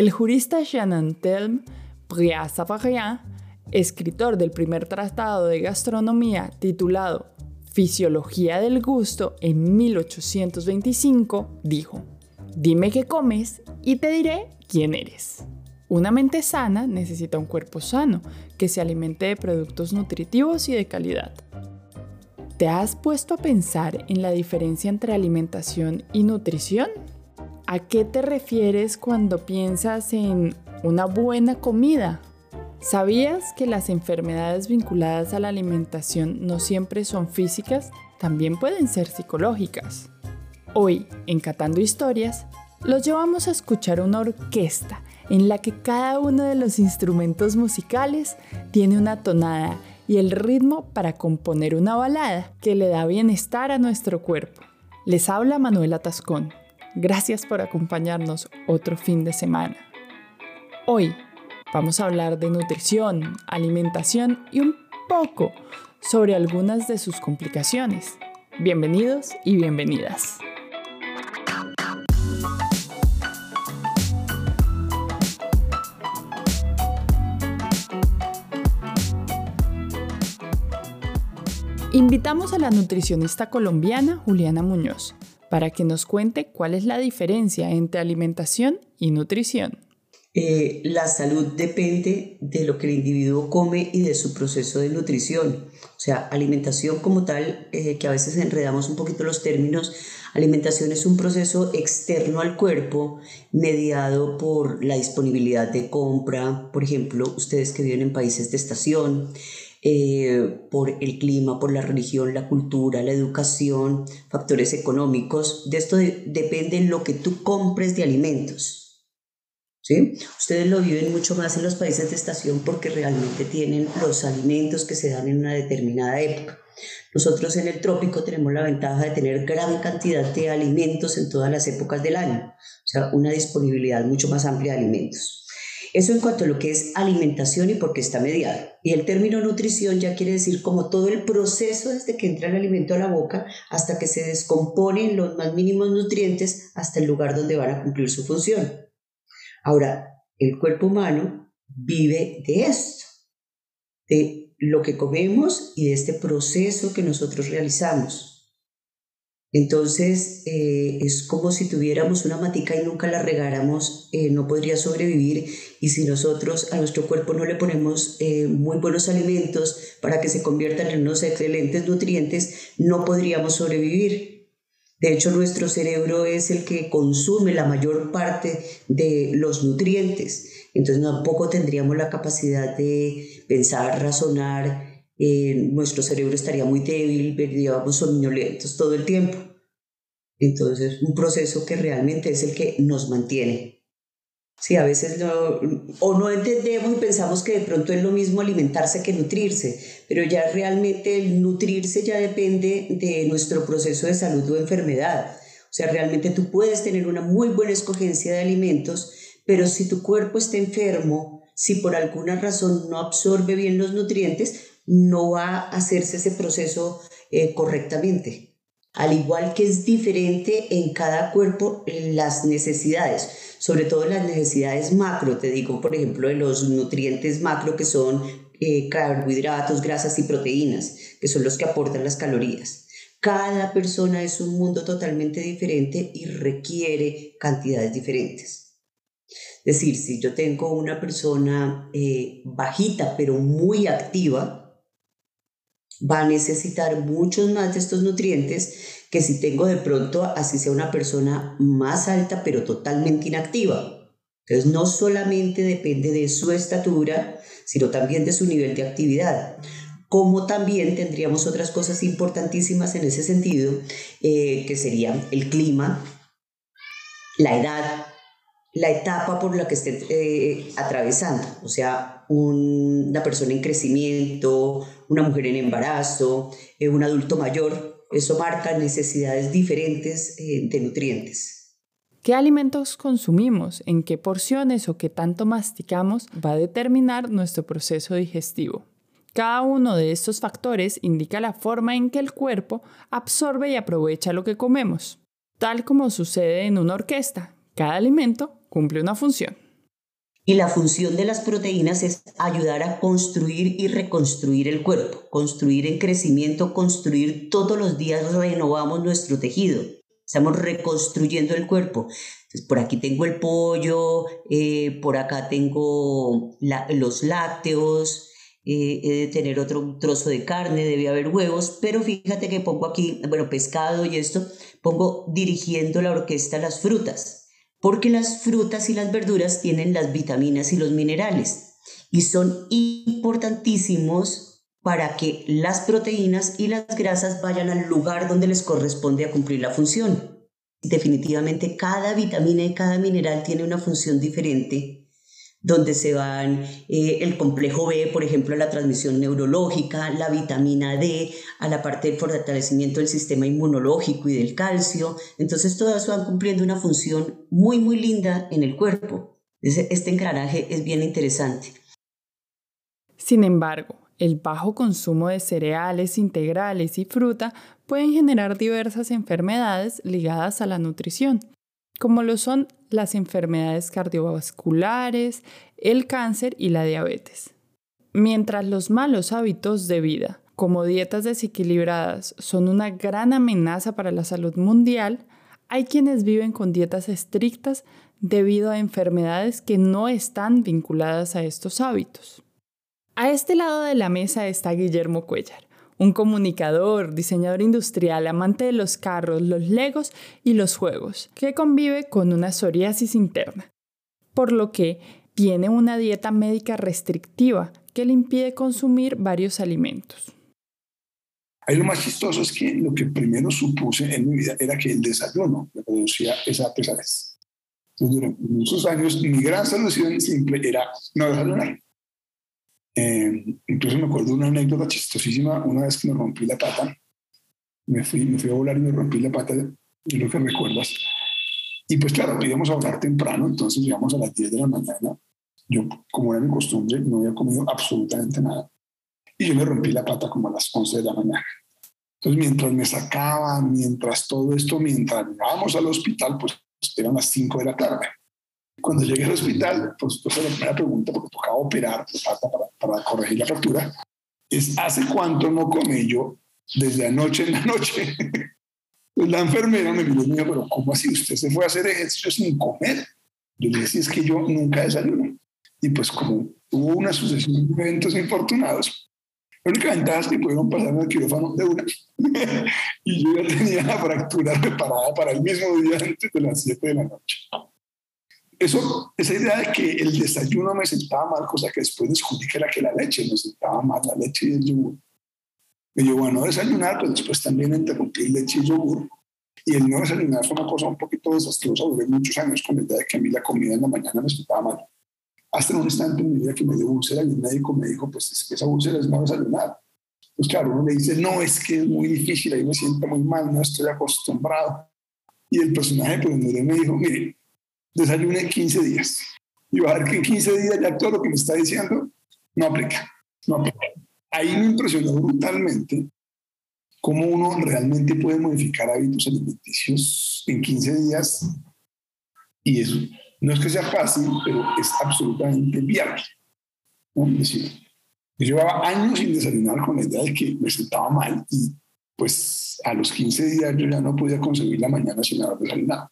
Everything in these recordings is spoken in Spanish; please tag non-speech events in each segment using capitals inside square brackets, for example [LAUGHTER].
El jurista Jean Antelme Bria-Savarin, escritor del primer tratado de gastronomía titulado Fisiología del Gusto en 1825, dijo, Dime qué comes y te diré quién eres. Una mente sana necesita un cuerpo sano que se alimente de productos nutritivos y de calidad. ¿Te has puesto a pensar en la diferencia entre alimentación y nutrición? ¿A qué te refieres cuando piensas en una buena comida? ¿Sabías que las enfermedades vinculadas a la alimentación no siempre son físicas? También pueden ser psicológicas. Hoy, en Catando Historias, los llevamos a escuchar una orquesta en la que cada uno de los instrumentos musicales tiene una tonada y el ritmo para componer una balada que le da bienestar a nuestro cuerpo. Les habla Manuela Tascón. Gracias por acompañarnos otro fin de semana. Hoy vamos a hablar de nutrición, alimentación y un poco sobre algunas de sus complicaciones. Bienvenidos y bienvenidas. Invitamos a la nutricionista colombiana Juliana Muñoz para que nos cuente cuál es la diferencia entre alimentación y nutrición. Eh, la salud depende de lo que el individuo come y de su proceso de nutrición. O sea, alimentación como tal, eh, que a veces enredamos un poquito los términos, alimentación es un proceso externo al cuerpo mediado por la disponibilidad de compra, por ejemplo, ustedes que viven en países de estación, eh, por el clima, por la religión, la cultura, la educación, factores económicos. De esto depende lo que tú compres de alimentos. ¿sí? Ustedes lo viven mucho más en los países de estación porque realmente tienen los alimentos que se dan en una determinada época. Nosotros en el trópico tenemos la ventaja de tener gran cantidad de alimentos en todas las épocas del año, o sea, una disponibilidad mucho más amplia de alimentos. Eso en cuanto a lo que es alimentación y por qué está mediado. Y el término nutrición ya quiere decir como todo el proceso desde que entra el alimento a la boca hasta que se descomponen los más mínimos nutrientes hasta el lugar donde van a cumplir su función. Ahora, el cuerpo humano vive de esto, de lo que comemos y de este proceso que nosotros realizamos. Entonces eh, es como si tuviéramos una matica y nunca la regáramos, eh, no podría sobrevivir y si nosotros a nuestro cuerpo no le ponemos eh, muy buenos alimentos para que se conviertan en unos excelentes nutrientes, no podríamos sobrevivir. De hecho, nuestro cerebro es el que consume la mayor parte de los nutrientes. Entonces tampoco tendríamos la capacidad de pensar, razonar, nuestro cerebro estaría muy débil, veríamos somnolentos todo el tiempo. Entonces, un proceso que realmente es el que nos mantiene. Sí, a veces no, o no entendemos y pensamos que de pronto es lo mismo alimentarse que nutrirse, pero ya realmente el nutrirse ya depende de nuestro proceso de salud o enfermedad. O sea, realmente tú puedes tener una muy buena escogencia de alimentos, pero si tu cuerpo está enfermo, si por alguna razón no absorbe bien los nutrientes, no va a hacerse ese proceso eh, correctamente. Al igual que es diferente en cada cuerpo las necesidades, sobre todo las necesidades macro, te digo, por ejemplo, de los nutrientes macro que son eh, carbohidratos, grasas y proteínas, que son los que aportan las calorías. Cada persona es un mundo totalmente diferente y requiere cantidades diferentes. Es decir, si yo tengo una persona eh, bajita pero muy activa, va a necesitar muchos más de estos nutrientes que si tengo de pronto, así sea una persona más alta, pero totalmente inactiva. Entonces, no solamente depende de su estatura, sino también de su nivel de actividad. Como también tendríamos otras cosas importantísimas en ese sentido, eh, que serían el clima, la edad, la etapa por la que esté eh, atravesando, o sea, una persona en crecimiento, una mujer en embarazo, eh, un adulto mayor, eso marca necesidades diferentes eh, de nutrientes. ¿Qué alimentos consumimos, en qué porciones o qué tanto masticamos va a determinar nuestro proceso digestivo? Cada uno de estos factores indica la forma en que el cuerpo absorbe y aprovecha lo que comemos. Tal como sucede en una orquesta, cada alimento cumple una función. Y la función de las proteínas es ayudar a construir y reconstruir el cuerpo, construir en crecimiento, construir todos los días, renovamos nuestro tejido, estamos reconstruyendo el cuerpo. Entonces, por aquí tengo el pollo, eh, por acá tengo los lácteos, eh, he de tener otro trozo de carne, debe haber huevos, pero fíjate que pongo aquí, bueno, pescado y esto, pongo dirigiendo la orquesta las frutas porque las frutas y las verduras tienen las vitaminas y los minerales y son importantísimos para que las proteínas y las grasas vayan al lugar donde les corresponde a cumplir la función. Definitivamente cada vitamina y cada mineral tiene una función diferente donde se van eh, el complejo B, por ejemplo, la transmisión neurológica, la vitamina D, a la parte del fortalecimiento del sistema inmunológico y del calcio. Entonces, todas van cumpliendo una función muy, muy linda en el cuerpo. Este engranaje es bien interesante. Sin embargo, el bajo consumo de cereales integrales y fruta pueden generar diversas enfermedades ligadas a la nutrición como lo son las enfermedades cardiovasculares, el cáncer y la diabetes. Mientras los malos hábitos de vida, como dietas desequilibradas, son una gran amenaza para la salud mundial, hay quienes viven con dietas estrictas debido a enfermedades que no están vinculadas a estos hábitos. A este lado de la mesa está Guillermo Cuellar, un comunicador, diseñador industrial, amante de los carros, los legos y los juegos, que convive con una psoriasis interna, por lo que tiene una dieta médica restrictiva que le impide consumir varios alimentos. Ahí lo más chistoso es que lo que primero supuse en mi vida era que el desayuno me producía esa pesadez. Entonces, durante muchos años, mi gran solución simple era no desayunar. Eh, incluso me acuerdo una anécdota chistosísima, una vez que me rompí la pata, me fui, me fui a volar y me rompí la pata, es lo que recuerdas. Y pues claro, íbamos a volar temprano, entonces llegamos a las 10 de la mañana. Yo, como era mi costumbre, no había comido absolutamente nada. Y yo me rompí la pata como a las 11 de la mañana. Entonces, mientras me sacaban, mientras todo esto, mientras llegábamos al hospital, pues eran las 5 de la tarde. Cuando llegué al hospital, pues, pues la primera pregunta, porque tocaba operar para, para corregir la fractura, es ¿hace cuánto no comí yo desde anoche en la noche? [LAUGHS] Pues la enfermera me miró y dijo, pero ¿cómo así? ¿Usted se fue a hacer ejercicio sin comer? Yo le dije, es que yo nunca desayuno. Y pues como hubo una sucesión de eventos infortunados, la única ventaja es que pudieron pasar el quirófano de una. [LAUGHS] y yo ya tenía la fractura preparada para el mismo día antes de las 7 de la noche eso, esa idea de que el desayuno me sentaba mal, cosa que después descubrí que era que la leche me sentaba mal, la leche y el yogur. Me llevó a no desayunar, pero después también interrumpí leche y yogur. Y el no desayunar fue una cosa un poquito desastrosa. Duré muchos años con la idea de que a mí la comida en la mañana me sentaba mal. Hasta en un instante en mi vida que me dio úlcera y el médico me dijo, pues es que esa úlcera es no desayunar. Pues claro, uno le dice, no, es que es muy difícil, ahí me siento muy mal, no estoy acostumbrado. Y el personaje, pues me dijo, mire, desayune 15 días. Y va a ver que en 15 días ya todo lo que me está diciendo no aplica. No aplica. Ahí me impresionó brutalmente cómo uno realmente puede modificar hábitos alimenticios en 15 días. Y eso no es que sea fácil, pero es absolutamente viable. Es decir, yo llevaba años sin desayunar con la idea de que me sentaba mal y pues a los 15 días yo ya no podía conseguir la mañana sin haber desayunado.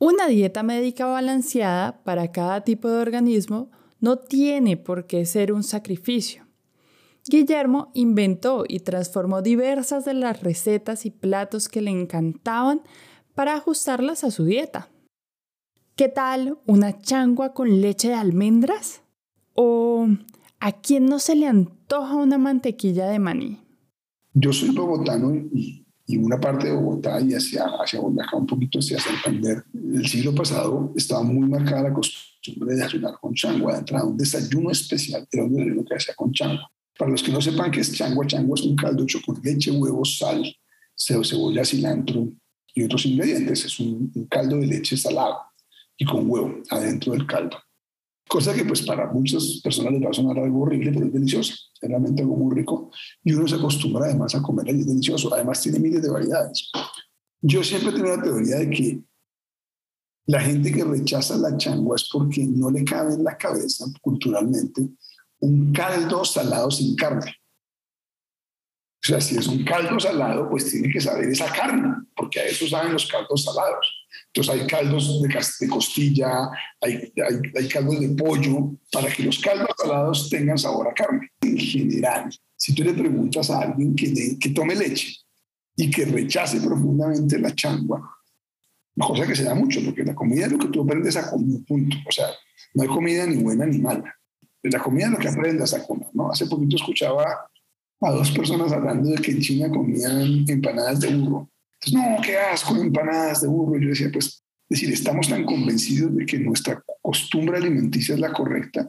Una dieta médica balanceada para cada tipo de organismo no tiene por qué ser un sacrificio. Guillermo inventó y transformó diversas de las recetas y platos que le encantaban para ajustarlas a su dieta. ¿Qué tal una changua con leche de almendras? ¿O a quién no se le antoja una mantequilla de maní? Yo soy bogotano y y una parte de Bogotá y hacia, hacia acá un poquito hacia Santander, el siglo pasado estaba muy marcada la costumbre de desayunar con changua, de entrada un desayuno especial, era un desayuno que hacía con changua. Para los que no sepan qué es changua, changua es un caldo hecho con leche, huevos, sal, cebolla, cilantro y otros ingredientes. Es un caldo de leche salado y con huevo adentro del caldo. Cosa que pues para muchas personas les va a sonar algo horrible, pero es delicioso, es realmente algo muy rico. Y uno se acostumbra además a comer y es delicioso. Además tiene miles de variedades. Yo siempre tengo la teoría de que La gente que rechaza la changua es porque no le cabe en la cabeza culturalmente un caldo salado sin carne. Sea, si es un caldo salado, pues tiene que saber esa carne, porque a eso saben los caldos salados. Entonces hay caldos de, costilla, hay, hay, caldos de pollo, para que los caldos salados tengan sabor a carne. En general, si tú le preguntas a alguien que, que tome leche y que rechace profundamente la changua, cosa que se da mucho, porque la comida es lo que tú aprendes a comer, punto. O sea, no hay comida ni buena ni mala. La comida es lo que aprendes a comer, ¿no? Hace poquito escuchaba a dos personas hablando de que en China comían empanadas de burro. Entonces, no, qué asco, empanadas de burro. Yo decía, pues, es decir, estamos tan convencidos de que nuestra costumbre alimenticia es la correcta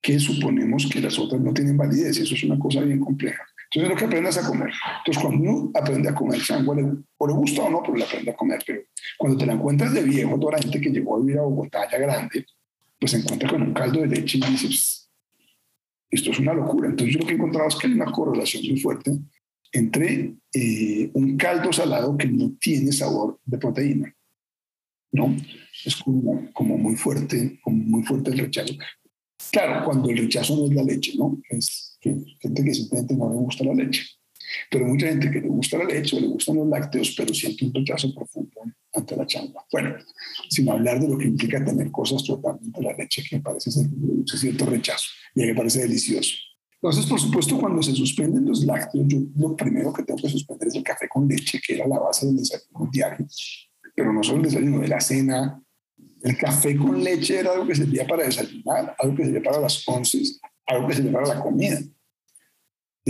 que suponemos que las otras no tienen validez. Eso es una cosa bien compleja. Entonces, es lo que aprendas a comer. Entonces, cuando uno aprende a comer sangua, o le gusta o no, pero le aprende a comer. Pero cuando te la encuentras de viejo, toda la gente que llegó a vivir a Bogotá ya grande, pues se encuentra con un caldo de leche y dices, esto es una locura. Entonces yo lo que he encontrado es que hay una correlación muy fuerte entre eh, un caldo salado que no tiene sabor de proteína. ¿no? Es como, como, muy fuerte, como muy fuerte el rechazo. Claro, cuando el rechazo no es la leche, ¿no? Es gente que simplemente no le gusta la leche. Pero mucha gente que le gusta la leche o le gustan los lácteos, pero siente un rechazo profundo ante la chamba. Bueno, sin hablar de lo que implica tener cosas totalmente la leche, que me parece ser cierto rechazo y me parece delicioso. Entonces, por supuesto, cuando se suspenden los lácteos, yo lo primero que tengo que suspender es el café con leche, que era la base del desayuno diario, pero no solo el desayuno, de la cena. El café con leche era algo que servía para desayunar, algo que servía para las once, algo que servía para la comida.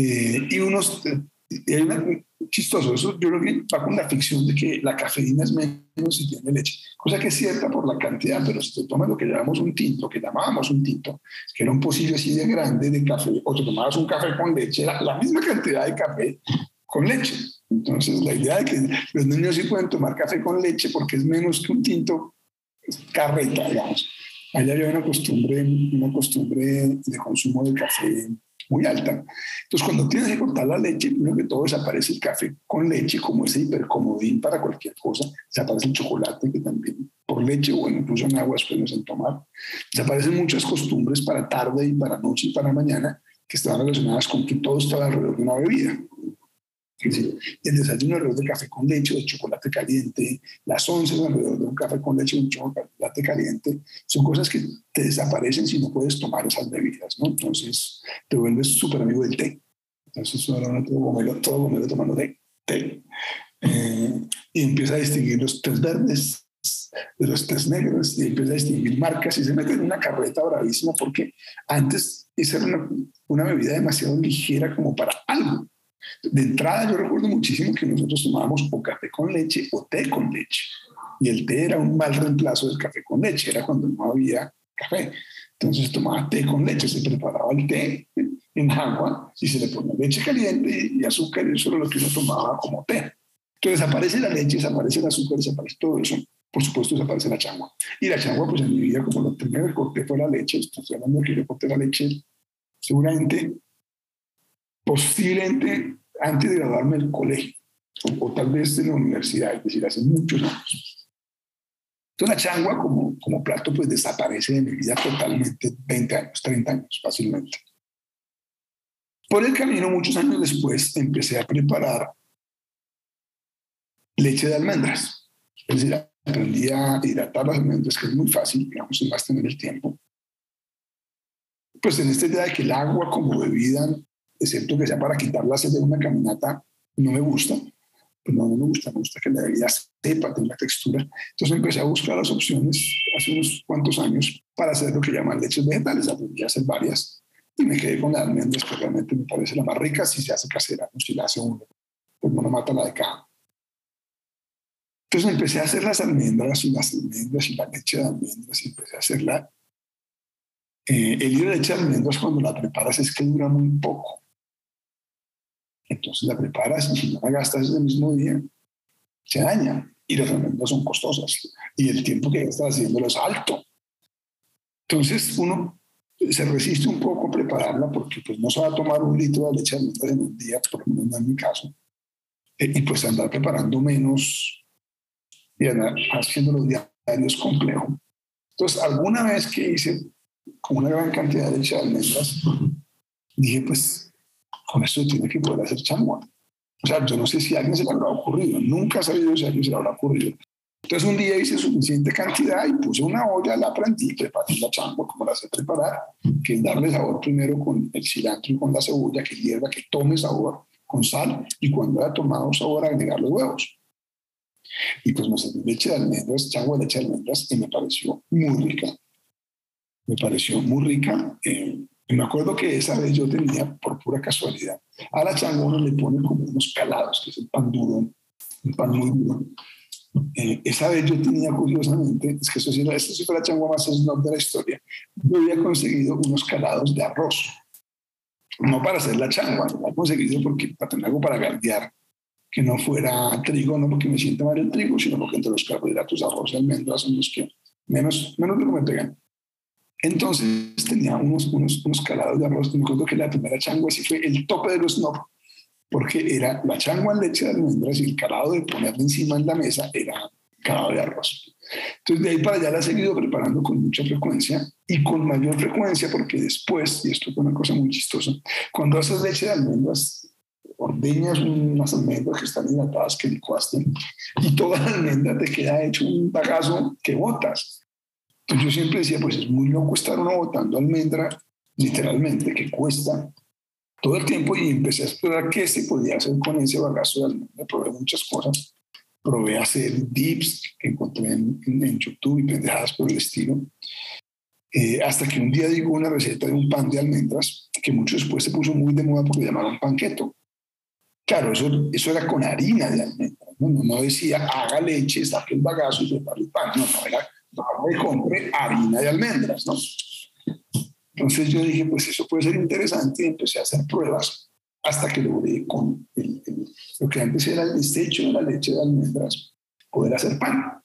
Eh, y unos, y hay una, chistoso, eso yo creo que va con la ficción de que la cafeína es menos si tiene leche, cosa que es cierta por la cantidad, pero si te tomas lo que llamamos un tinto, que llamábamos un tinto, que era un pocillo así de grande de café, o te tomabas un café con leche, era la misma cantidad de café con leche. Entonces, la idea de que los niños sí pueden tomar café con leche porque es menos que un tinto, es carreta, digamos. Allá había una costumbre, una costumbre de consumo de café muy alta. Entonces, cuando tienes que cortar la leche, primero que todo desaparece el café con leche, como ese hipercomodín para cualquier cosa. Desaparece el chocolate, que también por leche, o incluso en agua después en tomar. Desaparecen muchas costumbres para tarde y para noche y para mañana que estaban relacionadas con que todo estaba alrededor de una bebida el desayuno alrededor de café con leche o de chocolate caliente, las once alrededor de un café con leche o un chocolate caliente, son cosas que te desaparecen si no puedes tomar esas bebidas, ¿no? Entonces te vuelves súper amigo del té. Entonces ahora todo gomelo, todo gomelo tomando té. té. Eh, y empieza a distinguir los tés verdes de los tés negros y empieza a distinguir marcas y se mete en una carreta bravísima porque antes esa era una, una bebida demasiado ligera como para algo de entrada yo recuerdo muchísimo que nosotros tomábamos o café con leche o té con leche. Y el té era un mal reemplazo del café con leche, era cuando no había café. Entonces tomaba té con leche, se preparaba el té en agua y se le ponía leche caliente y azúcar y eso era lo que uno tomaba como té. Entonces aparece la leche, desaparece el azúcar, desaparece todo eso. Por supuesto desaparece la changua. Y la changua, pues en mi vida, como lo primero que corté fue la leche, estoy hablando de que yo corté la leche seguramente posiblemente antes de graduarme del colegio, o, tal vez en la universidad, es decir, hace muchos años. Entonces la changua como, como plato pues desaparece de mi vida totalmente 20 años, 30 años fácilmente. Por el camino, muchos años después, empecé a preparar leche de almendras. Es decir, aprendí a hidratar las almendras, que es muy fácil, digamos, sin más tener el tiempo. Pues en esta idea de que el agua como bebida excepto que sea para quitar la sed de una caminata, no me gusta. Pues no, no me gusta, me gusta que la bebida sepa, tenga textura. Entonces empecé a buscar las opciones hace unos cuantos años para hacer lo que llaman leches vegetales. Aprendí a hacer varias y me quedé con la almendras, que realmente me parece la más rica si se hace casera, no si la hace uno, pues no mata la de caja. Entonces empecé a hacer las almendras y las almendras y la leche de almendras y empecé a hacerla. Eh, el hilo de leche de almendras cuando la preparas es que dura muy poco. Entonces la preparas y si no la gastas ese mismo día, se daña y las almendras son costosas y el tiempo que estás haciéndolo es alto. Entonces uno se resiste un poco a prepararla porque pues no se va a tomar un litro de leche de almendras en un día, por lo menos en mi caso, e, y pues andar preparando menos y andar haciéndolo es complejo. Entonces, alguna vez que hice como una gran cantidad de leche de almendras, dije, pues, con esto tiene que poder hacer changua. O sea, yo no sé si a alguien se le habrá ocurrido, nunca he sabido si a alguien se le habrá ocurrido. Entonces un día hice suficiente cantidad y puse una olla, la planté, preparé la changua como la sé preparar, que es darle sabor primero con el cilantro y con la cebolla, que hierva, que tome sabor con sal y cuando haya tomado sabor agregar los huevos. Y pues me serví leche de almendras, changua de leche de almendras y me pareció muy rica. Me pareció muy rica. Eh, me acuerdo que esa vez yo tenía, por pura casualidad, a la changua uno le pone como unos calados, que es el pan duro, un pan muy duro. Eh, esa vez yo tenía curiosamente, es que eso sí, esto sí fue la changua más snob de la historia, yo había conseguido unos calados de arroz. No para hacer la changua, lo había conseguido porque para tener algo para galdear, que no fuera trigo, no porque me sienta mal el trigo, sino porque entre los carbohidratos, arroz y almendras son los que menos, menos lo que me pegan. Entonces tenía unos, unos, unos calados de arroz. Me acuerdo que la primera changua sí fue el tope de los snob, porque era la changua en leche de almendras y el calado de ponerle encima en la mesa era calado de arroz. Entonces de ahí para allá la he seguido preparando con mucha frecuencia y con mayor frecuencia porque después, y esto es una cosa muy chistosa, cuando haces leche de almendras, ordeñas unas almendras que están hidratadas que licuaste y toda la almendra te queda hecho un bagazo que botas. Entonces yo siempre decía, pues es muy loco estar uno botando almendra, literalmente, que cuesta todo el tiempo y empecé a explorar qué se podía hacer con ese bagazo de almendra. Probé muchas cosas. Probé hacer dips que encontré en, YouTube y pendejadas por el estilo. Eh, hasta que un día digo una receta de un pan de almendras que mucho después se puso muy de moda porque llamaban panqueto. Claro, eso, eso era con harina de almendras. No, no, decía haga leche, saque el bagazo y prepare el pan. No, no, era me compré harina de almendras, ¿no? Entonces yo dije, pues eso puede ser interesante y empecé a hacer pruebas hasta que logré con lo que antes era el desecho de la leche de almendras poder hacer pan.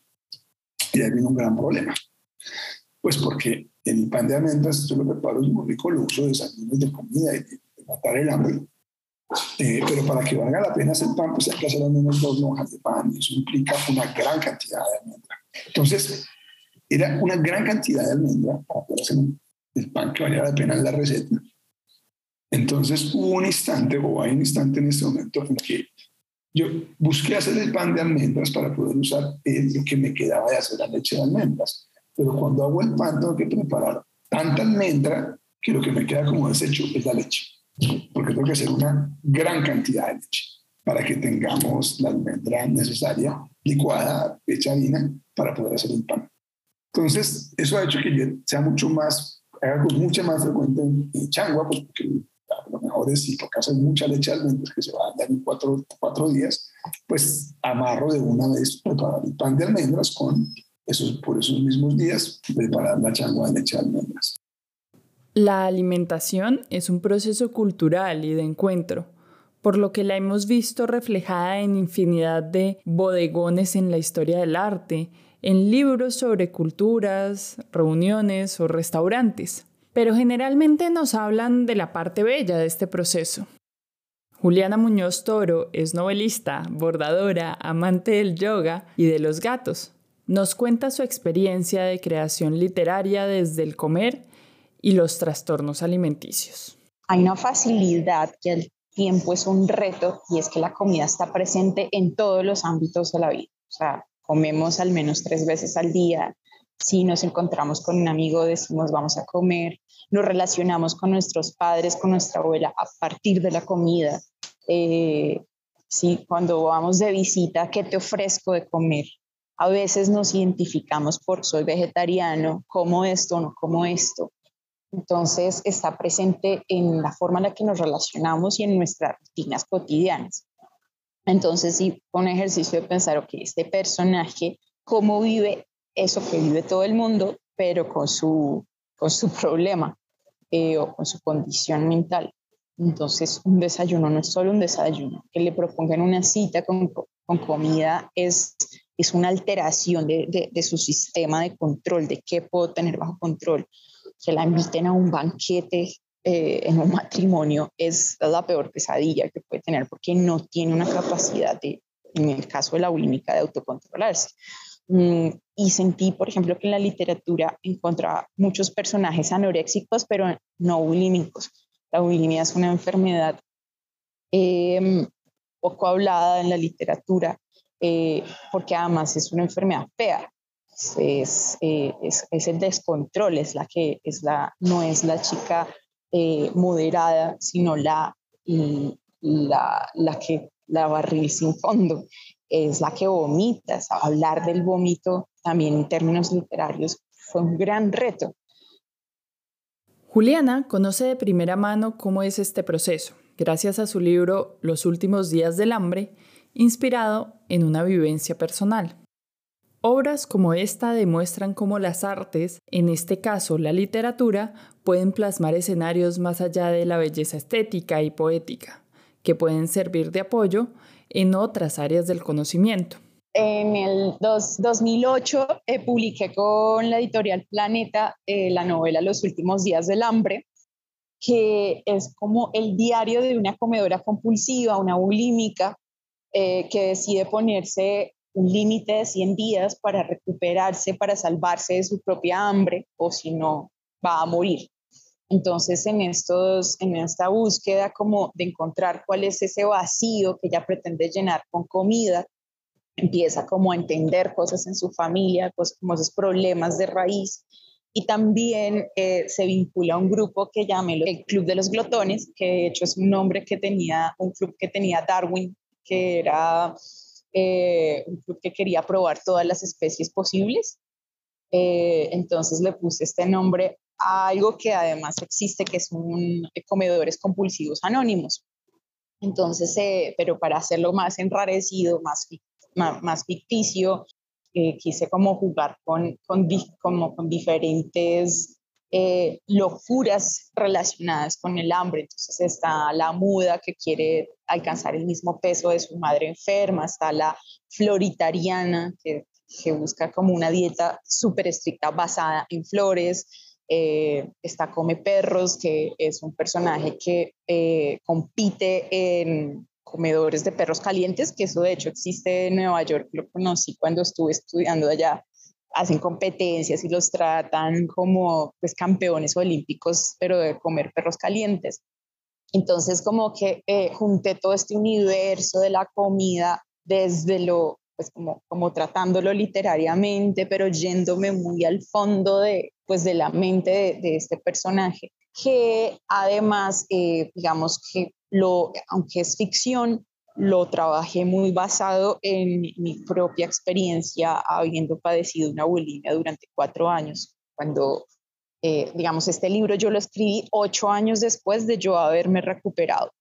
Y ahí vino un gran problema. Pues porque el pan de almendras yo lo preparo es muy rico, lo uso de desayunos de comida y de, matar el hambre. Eh, pero para que valga la pena hacer pan, pues hay que hacer al menos dos lonjas de pan y eso implica una gran cantidad de almendras. Entonces, era una gran cantidad de almendra para poder hacer el pan que valía la pena en la receta. Entonces hubo un instante, o hay un instante en este momento, en que yo busqué hacer el pan de almendras para poder usar lo que me quedaba de hacer la leche de almendras. Pero cuando hago el pan tengo que preparar tanta almendra que lo que me queda como desecho es la leche. Porque tengo que hacer una gran cantidad de leche para que tengamos la almendra necesaria, licuada, hecha harina, para poder hacer el pan. Entonces, eso ha hecho que yo sea mucho más, haga mucho más frecuente en, changua, pues porque lo mejor es si toca hacer mucha leche de almendras que se va a dar en cuatro, cuatro días, pues amarro de una vez preparar el pan de almendras con esos, por esos mismos días, preparar la changua de leche de almendras. La alimentación es un proceso cultural y de encuentro, por lo que la hemos visto reflejada en infinidad de bodegones en la historia del arte, en libros sobre culturas, reuniones o restaurantes, pero generalmente nos hablan de la parte bella de este proceso. Juliana Muñoz Toro es novelista, bordadora, amante del yoga y de los gatos. Nos cuenta su experiencia de creación literaria desde el comer y los trastornos alimenticios. Hay una facilidad que el tiempo es un reto y es que la comida está presente en todos los ámbitos de la vida. Comemos al menos tres veces al día. Si nos encontramos con un amigo, decimos vamos a comer. Nos relacionamos con nuestros padres, con nuestra abuela a partir de la comida. Eh, cuando vamos de visita, ¿qué te ofrezco de comer? A veces nos identificamos por soy vegetariano, como esto, no como esto. Entonces está presente en la forma en la que nos relacionamos y en nuestras rutinas cotidianas. Entonces, sí, un ejercicio de pensar, ok, este personaje, ¿cómo vive eso que vive todo el mundo, pero con su, con su [LAUGHS] problema eh, o con su condición mental? Entonces, un desayuno no es solo un desayuno. Que le propongan una cita con, con comida es, es una alteración de, de, de, su sistema de control, de qué puedo tener bajo control. Que la inviten a un banquete eh, en un matrimonio es la peor pesadilla que puede tener porque no tiene una capacidad de, en el caso de la bulímica, de autocontrolarse. Mm, y sentí, por ejemplo, que en la literatura encontraba muchos personajes anoréxicos, pero no bulímicos. La bulimia es una enfermedad em, poco hablada en la literatura, eh, porque además es una enfermedad fea. Es, eh, es, es, el descontrol, es la que es la, no es la chica eh, moderada, sino la, la, la que la barril sin fondo, es la que vomita. Hablar del vómito también en términos literarios fue un gran reto. Juliana conoce de primera mano cómo es este proceso, gracias a su libro Los últimos días del hambre, inspirado en una vivencia personal. Obras como esta demuestran cómo las artes, en este caso la literatura, pueden plasmar escenarios más allá de la belleza estética y poética, que pueden servir de apoyo en otras áreas del conocimiento. En el 2008 eh, publiqué con la editorial Planeta eh, la novela Los últimos días del hambre, que es como el diario de una comedora compulsiva, una bulímica, eh, que decide ponerse un límite de 100 días para recuperarse, para salvarse de su propia hambre, o si no, va a morir. Entonces, en, estos, en esta búsqueda como de encontrar cuál es ese vacío que ella pretende llenar con comida, empieza como a entender cosas en su familia, cosas como esos problemas de raíz. Y también eh, se vincula a un grupo que llame el Club de los Glotones, que de hecho es un nombre que tenía, un club que tenía Darwin, que era eh, un club que quería probar todas las especies posibles. Eh, entonces le puse este nombre a algo que además existe, que son comedores compulsivos anónimos. Entonces, pero para hacerlo más enrarecido, más más, ficticio, eh, quise como jugar con, con, como con diferentes eh, locuras relacionadas con el hambre. Entonces está la muda que quiere alcanzar el mismo peso de su madre enferma, está la floritariana que, busca como una dieta súper estricta basada en flores, eh, está Come Perros, que es un personaje que compite en, comedores de perros calientes, que eso de hecho existe en Nueva York, lo conocí cuando estuve estudiando allá, hacen competencias y los tratan como pues campeones olímpicos, pero de comer perros calientes. Entonces como que eh, junté todo este universo de la comida desde lo, pues como, como tratándolo literariamente, pero yéndome muy al fondo de, pues de la mente de, de este personaje, que además, eh, digamos que lo, aunque es ficción, lo trabajé muy basado en mi propia experiencia habiendo padecido una bulimia durante cuatro años. Cuando, eh, digamos, este libro yo lo escribí ocho años después de yo haberme recuperado,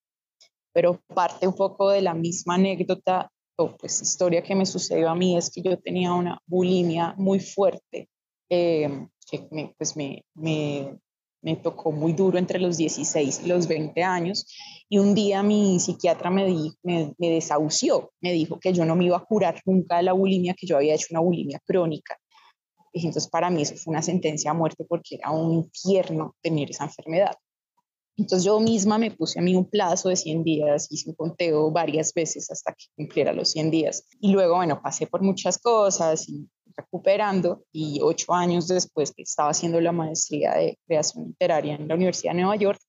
pero parte un poco de la misma anécdota o pues historia que me sucedió a mí es que yo tenía una bulimia muy fuerte eh, que me, pues me, me me tocó muy duro entre los 16 y los 20 años y un día mi psiquiatra me, di, me, me, desahució, me dijo que yo no me iba a curar nunca de la bulimia, que yo había hecho una bulimia crónica. Y entonces para mí eso fue una sentencia a muerte porque era un infierno tener esa enfermedad. Entonces yo misma me puse a mí un plazo de 100 días, hice un conteo varias veces hasta que cumpliera los 100 días. Y luego, bueno, pasé por muchas cosas y recuperando y ocho años después que estaba haciendo la maestría de creación literaria en la Universidad de Nueva York,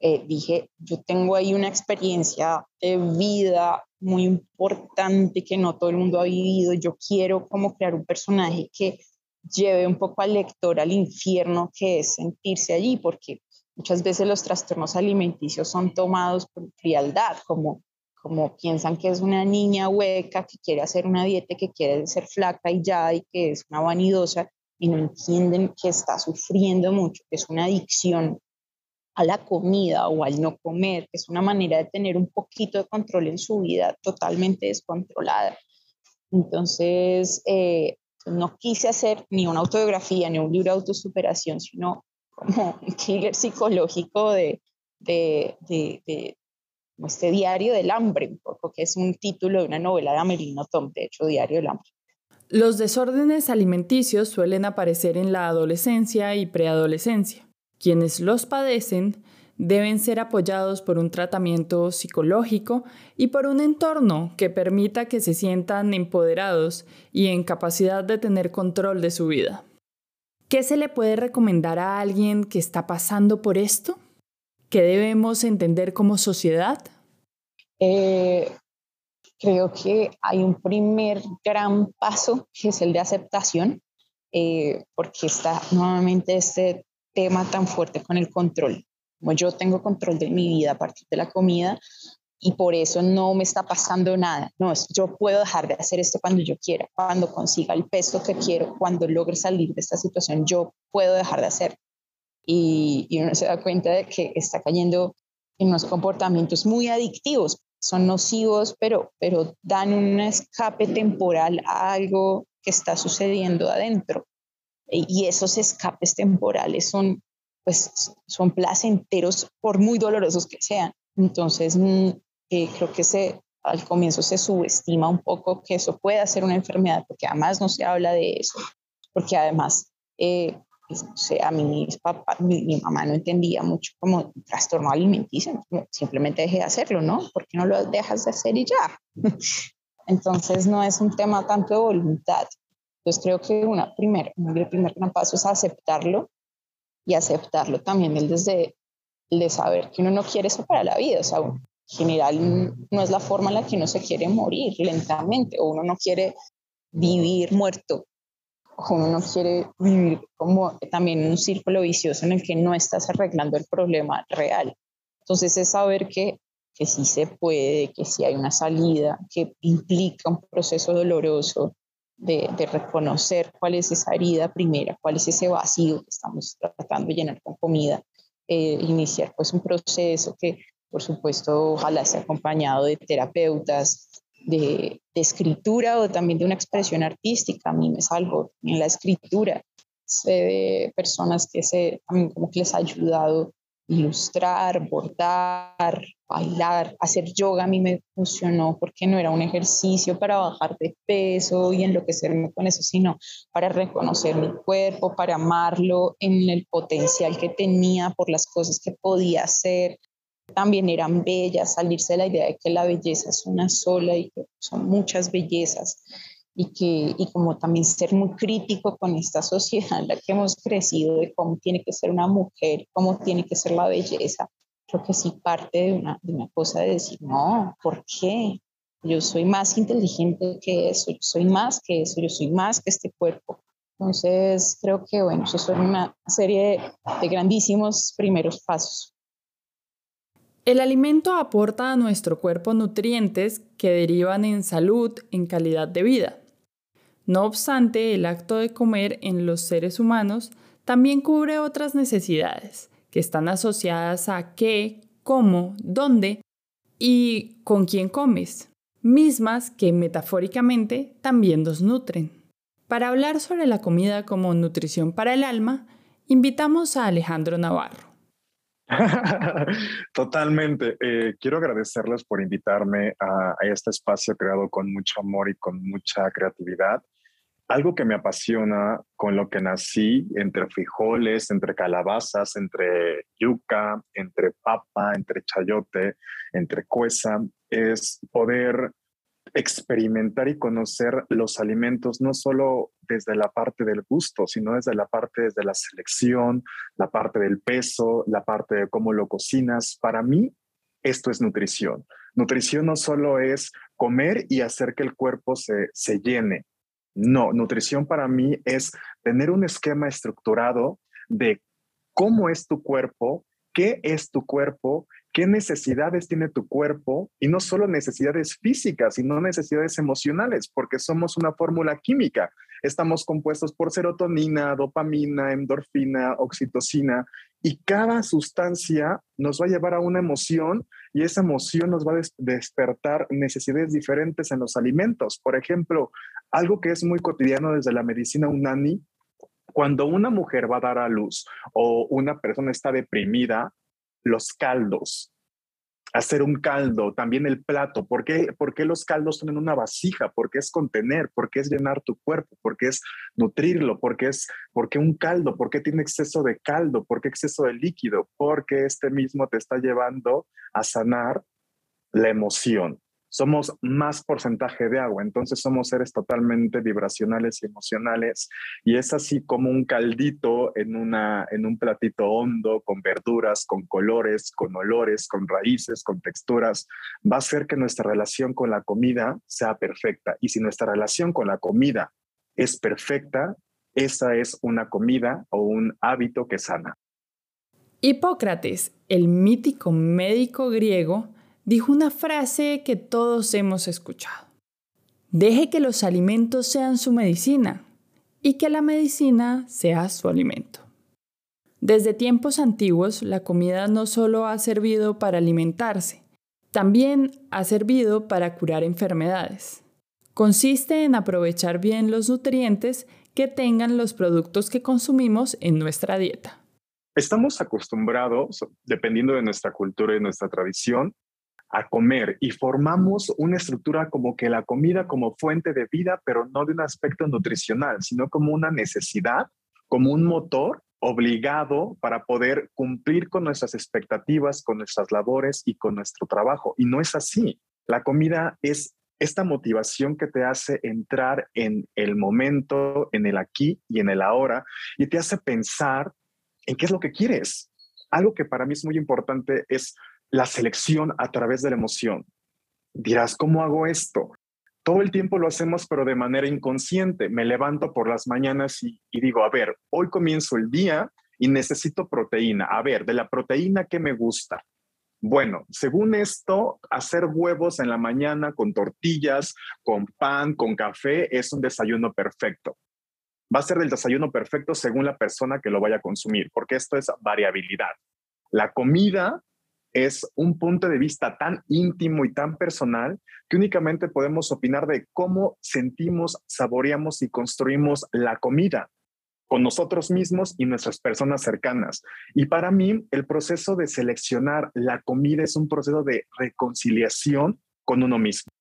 eh, dije, yo tengo ahí una experiencia de vida muy importante que no todo el mundo ha vivido, yo quiero como crear un personaje que lleve un poco al lector al infierno que es sentirse allí, porque muchas veces los trastornos alimenticios son tomados por frialdad, como como piensan que es una niña hueca que quiere hacer una dieta, que quiere ser flaca y ya, y que es una vanidosa, y no entienden que está sufriendo mucho, que es una adicción a la comida o al no comer, que es una manera de tener un poquito de control en su vida totalmente descontrolada. Entonces, eh, no quise hacer ni una autobiografía ni un libro de autosuperación, sino como un killer psicológico de, de, de, este Diario del Hambre, porque es un título de una novela de Amelino Tom, de hecho, Diario del Hambre. Los desórdenes alimenticios suelen aparecer en la adolescencia y preadolescencia. Quienes los padecen deben ser apoyados por un tratamiento psicológico y por un entorno que permita que se sientan empoderados y en capacidad de tener control de su vida. ¿Qué se le puede recomendar a alguien que está pasando por esto? ¿Qué debemos entender como sociedad? Eh, creo que hay un primer gran paso que es el de aceptación, eh, porque está nuevamente este tema tan fuerte con el control. Como yo tengo control de mi vida a partir de la comida y por eso no me está pasando nada. No, yo puedo dejar de hacer esto cuando yo quiera, cuando consiga el peso que quiero, cuando logre salir de esta situación, yo puedo dejar de hacer. Y, y uno se da cuenta de que está cayendo en unos comportamientos muy adictivos, son nocivos, pero, pero dan un escape temporal a algo que está sucediendo adentro. Y esos escapes temporales son, pues, son placenteros por muy dolorosos que sean. Entonces, mm, eh, creo que se, al comienzo se subestima un poco que eso pueda ser una enfermedad, porque además no se habla de eso, porque además eh, pues, a mí mi, papá, mi, mamá no entendía mucho como trastorno alimenticio, simplemente dejé de hacerlo, ¿no? ¿Por qué no lo dejas de hacer y ya? [LAUGHS] Entonces no es un tema tanto de voluntad. Entonces creo que una primer, un primer gran paso es aceptarlo y aceptarlo también el desde el de saber que uno no quiere eso para la vida. O sea, en general no es la forma en la que uno se quiere morir lentamente o uno no quiere vivir muerto uno no quiere vivir como también un círculo vicioso en el que no estás arreglando el problema real. Entonces es saber que, que sí se puede, que sí hay una salida, que implica un proceso doloroso de, de reconocer cuál es esa herida primera, cuál es ese vacío que estamos tratando de llenar con comida, eh, iniciar pues un proceso que por supuesto ojalá esté acompañado de terapeutas, de, escritura o también de una expresión artística. A mí me salvo en la escritura. Sé de personas que se, también como que les ha ayudado ilustrar, bordar, bailar, hacer yoga a mí me funcionó porque no era un ejercicio para bajar de peso y enloquecerme con eso, sino para reconocer mi cuerpo, para amarlo en el potencial que tenía por las cosas que podía hacer, también eran bellas, salirse de la idea de que la belleza es una sola y que son muchas bellezas y que y como también ser muy crítico con esta sociedad en la que hemos crecido de cómo tiene que ser una mujer, cómo tiene que ser la belleza. Creo que sí parte de una, cosa de decir, no, ¿por qué? Yo soy más inteligente que eso, yo soy más que eso, yo soy más que este cuerpo. Entonces, creo que, bueno, eso son una serie de grandísimos primeros pasos. El alimento aporta a nuestro cuerpo nutrientes que derivan en salud, en calidad de vida. No obstante, el acto de comer en los seres humanos también cubre otras necesidades que están asociadas a qué, cómo, dónde y con quién comes, mismas que metafóricamente también nos nutren. Para hablar sobre la comida como nutrición para el alma, invitamos a Alejandro Navarro. [LAUGHS] Totalmente. Eh, quiero agradecerles por invitarme a, este espacio creado con mucho amor y con mucha creatividad. Algo que me apasiona con lo que nací, entre frijoles, entre calabazas, entre yuca, entre papa, entre chayote, entre cuesa, es poder experimentar y conocer los alimentos no solo desde la parte del gusto, sino desde la parte de la selección, la parte del peso, la parte de cómo lo cocinas. Para mí, esto es nutrición. Nutrición no solo es comer y hacer que el cuerpo se, se llene. No, nutrición para mí es tener un esquema estructurado de cómo es tu cuerpo, qué es tu cuerpo qué necesidades tiene tu cuerpo y no solo necesidades físicas, sino necesidades emocionales, porque somos una fórmula química. Estamos compuestos por serotonina, dopamina, endorfina, oxitocina y cada sustancia nos va a llevar a una emoción y esa emoción nos va a despertar necesidades diferentes en los alimentos. Por ejemplo, algo que es muy cotidiano desde la medicina unani, cuando una mujer va a dar a luz o una persona está deprimida, los caldos. hacer un caldo, también el plato. ¿Por qué, ¿Por qué los caldos son en una vasija? Porque es contener, porque es llenar tu cuerpo, porque es nutrirlo, porque es, porque un caldo, porque tiene exceso de caldo, porque exceso de líquido, porque este mismo te está llevando a sanar la emoción somos más porcentaje de agua, entonces somos seres totalmente vibracionales y emocionales y es así como un caldito en, una, en un platito hondo con verduras, con colores, con olores, con raíces, con texturas, va a hacer que nuestra relación con la comida sea perfecta y si nuestra relación con la comida es perfecta, esa es una comida o un hábito que sana. Hipócrates, el mítico médico griego, dijo una frase que todos hemos escuchado. Deje que los alimentos sean su medicina y que la medicina sea su alimento. Desde tiempos antiguos, la comida no solo ha servido para alimentarse, también ha servido para curar enfermedades. Consiste en aprovechar bien los nutrientes que tengan los productos que consumimos en nuestra dieta. Estamos acostumbrados, dependiendo de nuestra cultura y nuestra tradición, a comer y formamos una estructura como que la comida como fuente de vida, pero no de un aspecto nutricional, sino como una necesidad, como un motor obligado para poder cumplir con nuestras expectativas, con nuestras labores y con nuestro trabajo. Y no es así. La comida es esta motivación que te hace entrar en el momento, en el aquí y en el ahora, y te hace pensar en qué es lo que quieres. Algo que para mí es muy importante es la selección a través de la emoción. Dirás, ¿cómo hago esto? Todo el tiempo lo hacemos, pero de manera inconsciente. Me levanto por las mañanas y, digo, a ver, hoy comienzo el día y necesito proteína. A ver, de la proteína, ¿qué me gusta? Bueno, según esto, hacer huevos en la mañana con tortillas, con pan, con café, es un desayuno perfecto. Va a ser el desayuno perfecto según la persona que lo vaya a consumir, porque esto es variabilidad. La comida es un punto de vista tan íntimo y tan personal que únicamente podemos opinar de cómo sentimos, saboreamos y construimos la comida con nosotros mismos y nuestras personas cercanas. Y para mí, el proceso de seleccionar la comida es un proceso de reconciliación con uno mismo,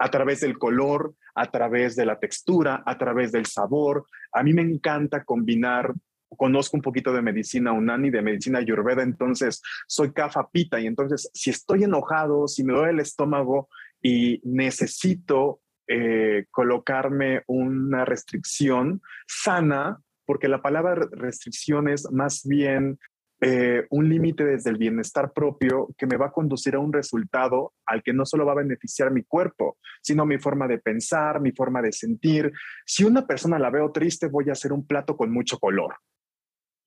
a través del color, a través de la textura, a través del sabor. A mí me encanta combinar conozco un poquito de medicina unani, de medicina ayurveda, entonces soy pita y entonces si estoy enojado, si me duele el estómago y necesito eh, colocarme una restricción sana, porque la palabra restricción es más bien eh, un límite desde el bienestar propio que me va a conducir a un resultado al que no solo va a beneficiar mi cuerpo, sino mi forma de pensar, mi forma de sentir. Si una persona la veo triste, voy a hacer un plato con mucho color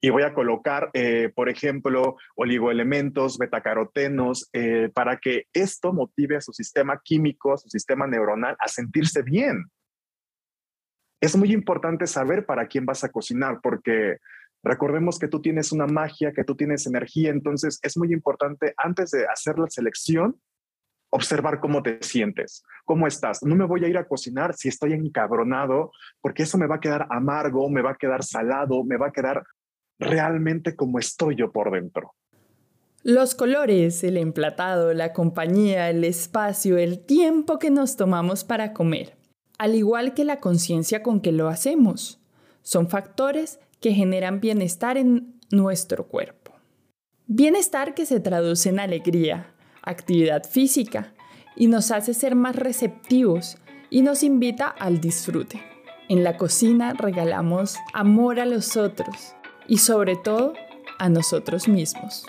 y voy a colocar, eh, por ejemplo, oligoelementos, betacarotenos, eh, para que esto motive a su sistema químico, a su sistema neuronal a sentirse bien. Es muy importante saber para quién vas a cocinar, porque recordemos que tú tienes una magia, que tú tienes energía, entonces es muy importante antes de hacer la selección, observar cómo te sientes, cómo estás. No me voy a ir a cocinar si estoy encabronado, porque eso me va a quedar amargo, me va a quedar salado, me va a quedar realmente como estoy yo por dentro. Los colores, el emplatado, la compañía, el espacio, el tiempo que nos tomamos para comer, al igual que la conciencia con que lo hacemos, son factores que generan bienestar en nuestro cuerpo. Bienestar que se traduce en alegría, actividad física y nos hace ser más receptivos y nos invita al disfrute. En la cocina regalamos amor a los otros, y sobre todo a nosotros mismos.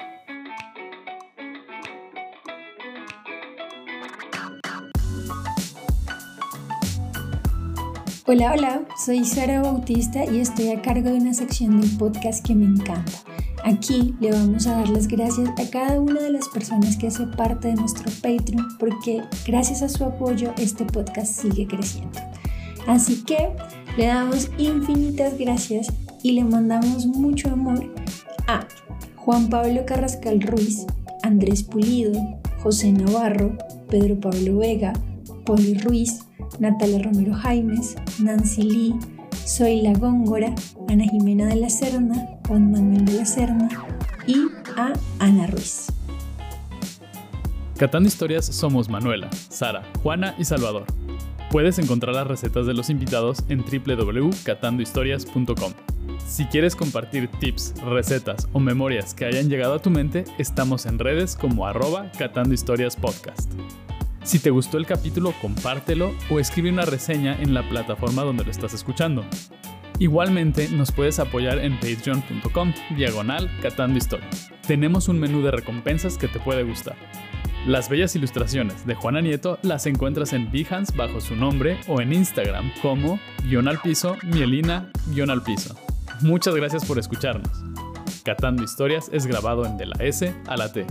Hola, hola, soy Sara Bautista y estoy a cargo de una sección del podcast que me encanta. Aquí le vamos a dar las gracias a cada una de las personas que hace parte de nuestro Patreon porque gracias a su apoyo este podcast sigue creciendo. Así que le damos infinitas gracias y le mandamos mucho amor a Juan Pablo Carrascal Ruiz, Andrés Pulido, José Navarro, Pedro Pablo Vega, Poli Ruiz, Natalia Romero Jaimes, Nancy Lee, Soy La Góngora, Ana Jimena de la Serna, Juan Manuel de la Serna y a Ana Ruiz. Catando Historias somos Manuela, Sara, Juana y Salvador. Puedes encontrar las recetas de los invitados en www.catandohistorias.com. Si quieres compartir tips, recetas o memorias que hayan llegado a tu mente, estamos en redes como arroba Catando Historias Podcast. Si te gustó el capítulo, compártelo o escribe una reseña en la plataforma donde lo estás escuchando. Igualmente nos puedes apoyar en patreon.com diagonal catando historias. Tenemos un menú de recompensas que te puede gustar. Las bellas ilustraciones de Juana Nieto las encuentras en Behance bajo su nombre o en Instagram como guion al piso, mielina guion al piso. Muchas gracias por escucharnos. Catando Historias es grabado en De la S a la T.